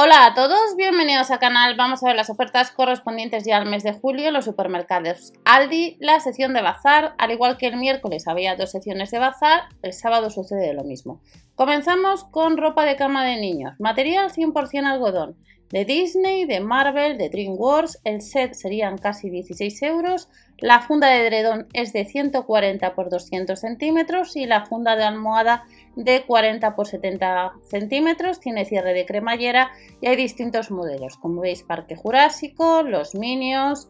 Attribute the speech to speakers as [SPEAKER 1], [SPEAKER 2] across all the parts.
[SPEAKER 1] Hola a todos, bienvenidos al canal. Vamos a ver las ofertas correspondientes ya al mes de julio en los supermercados Aldi, la sección de bazar. Al igual que el miércoles había dos secciones de bazar, el sábado sucede lo mismo. Comenzamos con ropa de cama de niños, material 100% algodón, de Disney, de Marvel, de DreamWorks. El set serían casi 16 euros. La funda de edredón es de 140 por 200 centímetros y la funda de almohada de 40 por 70 centímetros. Tiene cierre de cremallera y hay distintos modelos. Como veis, Parque Jurásico, Los Minions,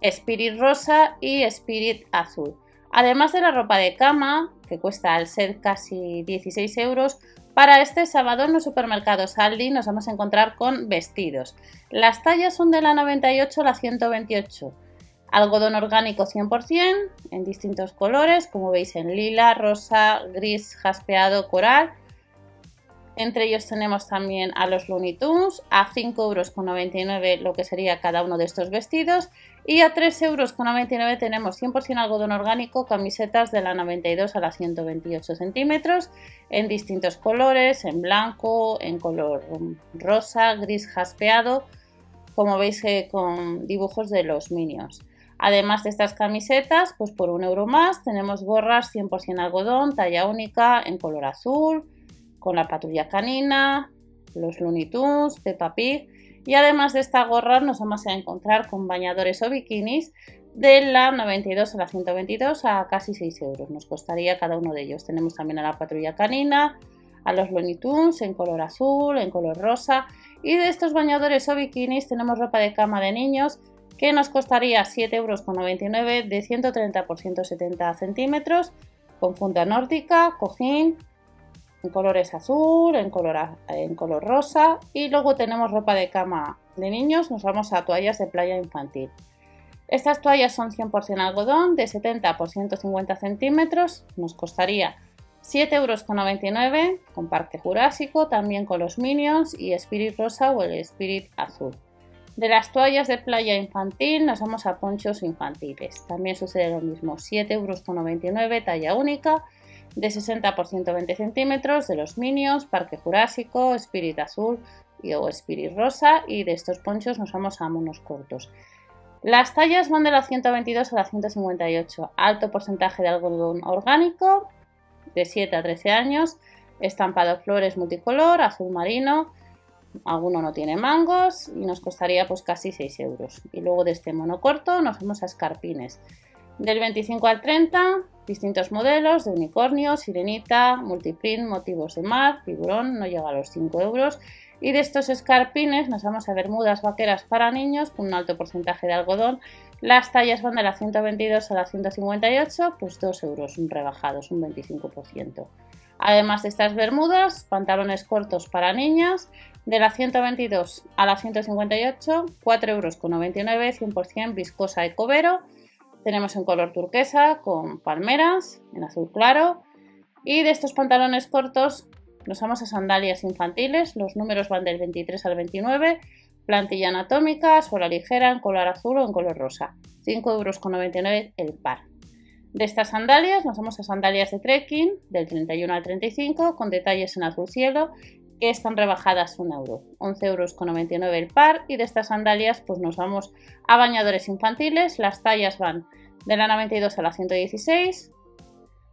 [SPEAKER 1] Spirit Rosa y Spirit Azul. Además de la ropa de cama, que cuesta al set casi 16 euros, para este sábado en los supermercados Aldi nos vamos a encontrar con vestidos. Las tallas son de la 98 a la 128. Algodón orgánico 100% en distintos colores, como veis en lila, rosa, gris, jaspeado, coral entre ellos tenemos también a los Looney Tunes, a 5,99 euros lo que sería cada uno de estos vestidos. Y a 3,99 euros tenemos 100% algodón orgánico, camisetas de la 92 a la 128 centímetros, en distintos colores, en blanco, en color rosa, gris jaspeado, como veis eh, con dibujos de los Minions. Además de estas camisetas, pues por un euro más tenemos gorras 100% algodón, talla única, en color azul, con la patrulla canina, los Looney Tunes, Peppa Pig y además de esta gorra nos vamos a encontrar con bañadores o bikinis de la 92 a la 122 a casi 6 euros. Nos costaría cada uno de ellos. Tenemos también a la patrulla canina, a los Looney Tunes en color azul, en color rosa y de estos bañadores o bikinis tenemos ropa de cama de niños que nos costaría 7,99 euros de 130 por 170 centímetros con funda nórdica, cojín, en colores azul, en color, en color rosa y luego tenemos ropa de cama de niños, nos vamos a toallas de playa infantil. Estas toallas son 100% algodón de 70 por 150 centímetros, nos costaría 7,99 euros con Parque Jurásico, también con los Minions y Spirit Rosa o el Spirit Azul. De las toallas de playa infantil nos vamos a ponchos infantiles. También sucede lo mismo, 7,99 euros talla única de 60 por 120 centímetros, de los Minions, Parque Jurásico, Spirit Azul y, o Spirit Rosa y de estos ponchos nos vamos a monos cortos. Las tallas van de la 122 a la 158, alto porcentaje de algodón orgánico, de 7 a 13 años, estampado flores multicolor, azul marino, alguno no tiene mangos y nos costaría pues casi 6 euros. Y luego de este mono corto nos vamos a escarpines. Del 25 al 30, distintos modelos de unicornio, sirenita, multiprint, motivos de mar, tiburón, no llega a los 5 euros. Y de estos escarpines nos vamos a ver mudas vaqueras para niños con un alto porcentaje de algodón. Las tallas van de la 122 a la 158, pues 2 euros rebajados, un 25%. Además de estas bermudas, pantalones cortos para niñas, de la 122 a la 158, 4,99 euros, 100% viscosa ecovero tenemos en color turquesa con palmeras, en azul claro. Y de estos pantalones cortos nos vamos a sandalias infantiles. Los números van del 23 al 29. Plantilla anatómica, suela ligera en color azul o en color rosa. 5,99 euros el par. De estas sandalias nos vamos a sandalias de trekking del 31 al 35 con detalles en azul cielo que están rebajadas un euro, 11 euros con 99 el par y de estas sandalias pues nos vamos a bañadores infantiles, las tallas van de la 92 a la 116,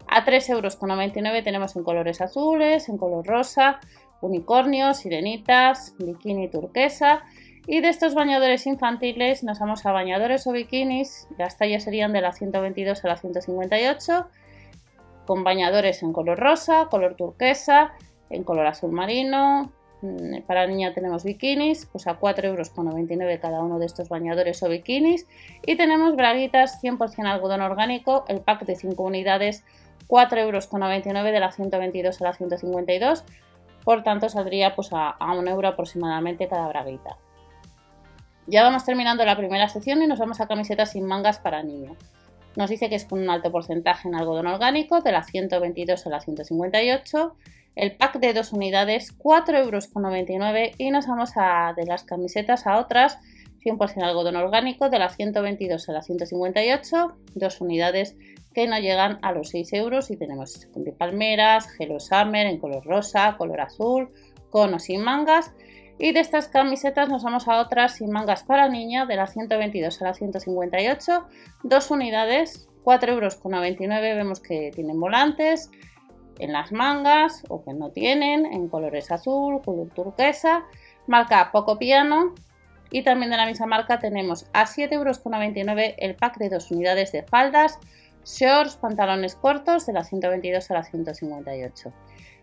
[SPEAKER 1] a 3 euros con 99 tenemos en colores azules, en color rosa, unicornios, sirenitas, bikini turquesa y de estos bañadores infantiles nos vamos a bañadores o bikinis, las tallas serían de la 122 a la 158 con bañadores en color rosa, color turquesa, en color azul marino. Mm, para niña tenemos bikinis, pues a 4,99 euros cada uno de estos bañadores o bikinis. Y tenemos braguitas 100% algodón orgánico, el pack de 5 unidades, 4,99 euros de la 122 a la 152. Por tanto, saldría pues a, a un euro aproximadamente cada braguita. Ya vamos terminando la primera sección y nos vamos a camisetas sin mangas para niño. Nos dice que es con un alto porcentaje en algodón orgánico, de la 122 a la 158 el pack de dos unidades, 4,99 euros y nos vamos a, de las camisetas a otras, 100% algodón orgánico, de la 122 a la 158, dos unidades que no llegan a los 6 euros y tenemos de palmeras, Hello Summer en color rosa, color azul, con o sin mangas. Y de estas camisetas nos vamos a otras sin mangas para niña, de la 122 a la 158, dos unidades, 4,99 euros. Vemos que tienen volantes en las mangas o que no tienen, en colores azul, color turquesa, marca Poco Piano. Y también de la misma marca tenemos a 7,99 euros el pack de dos unidades de faldas, shorts, pantalones cortos de la 122 a la 158.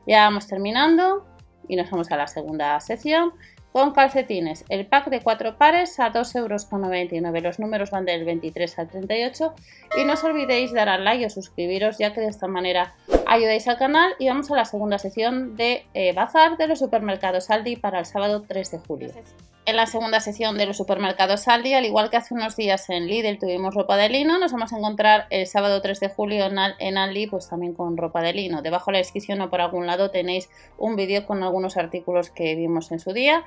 [SPEAKER 1] Ya vamos terminando y nos vamos a la segunda sección con calcetines. El pack de 4 pares a 2,99 euros. Los números van del 23 al 38. Y no os olvidéis dar al like o suscribiros ya que de esta manera ayudáis al canal. Y vamos a la segunda sección de eh, bazar de los supermercados Aldi para el sábado 3 de julio en la segunda sección de los supermercados Aldi, al igual que hace unos días en Lidl tuvimos ropa de lino, nos vamos a encontrar el sábado 3 de julio en Aldi pues también con ropa de lino. Debajo de la descripción o por algún lado tenéis un vídeo con algunos artículos que vimos en su día.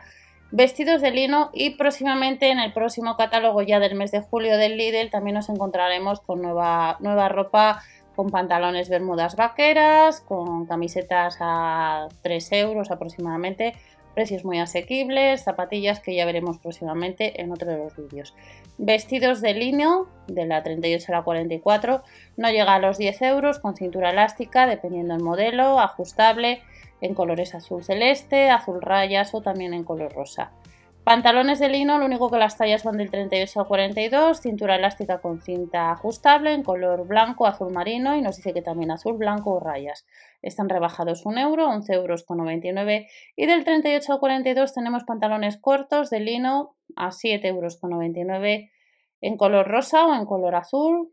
[SPEAKER 1] Vestidos de lino y próximamente en el próximo catálogo ya del mes de julio del Lidl también nos encontraremos con nueva, nueva ropa con pantalones bermudas vaqueras, con camisetas a 3 euros aproximadamente Precios muy asequibles, zapatillas que ya veremos próximamente en otro de los vídeos. Vestidos de lino de la 38 a la 44 no llega a los 10 euros con cintura elástica dependiendo del modelo, ajustable en colores azul celeste, azul rayas o también en color rosa. Pantalones de lino, lo único que las tallas van del 38 al 42, cintura elástica con cinta ajustable en color blanco, azul marino y nos dice que también azul, blanco o rayas. Están rebajados 1 euro, 11 euros con 99 y del 38 al 42 tenemos pantalones cortos de lino a 7 euros con 99 en color rosa o en color azul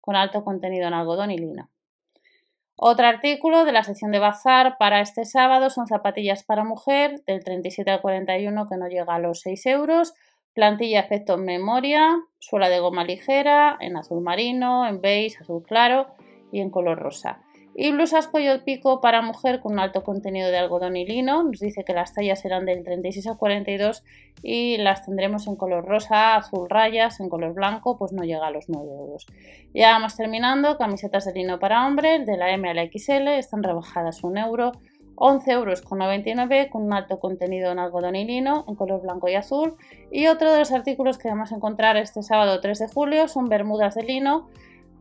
[SPEAKER 1] con alto contenido en algodón y lino. Otro artículo de la sección de bazar para este sábado son zapatillas para mujer del 37 al 41 que no llega a los 6 euros, plantilla efecto memoria, suela de goma ligera en azul marino, en beige, azul claro y en color rosa. Y blusas cuello pico para mujer con un alto contenido de algodón y lino. Nos dice que las tallas serán del 36 al 42 y las tendremos en color rosa, azul rayas, en color blanco, pues no llega a los 9 euros. Ya vamos terminando. Camisetas de lino para hombre, de la M a la XL, están rebajadas 1 euro. 11 euros con 99 con un alto contenido en algodón y lino en color blanco y azul. Y otro de los artículos que vamos a encontrar este sábado 3 de julio son bermudas de lino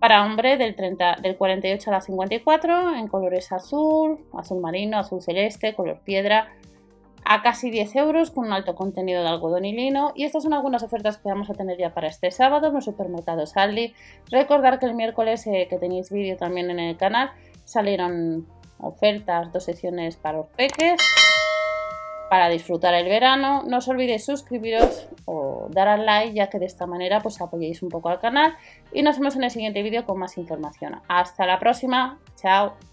[SPEAKER 1] para hombre del, 30, del 48 a la 54 en colores azul, azul marino, azul celeste, color piedra a casi 10 euros con un alto contenido de algodón y lino y estas son algunas ofertas que vamos a tener ya para este sábado en los supermercados Aldi. Recordar que el miércoles eh, que tenéis vídeo también en el canal salieron ofertas, dos secciones para los peques para disfrutar el verano. No os olvidéis suscribiros o dar al like ya que de esta manera pues apoyéis un poco al canal y nos vemos en el siguiente vídeo con más información. Hasta la próxima, chao.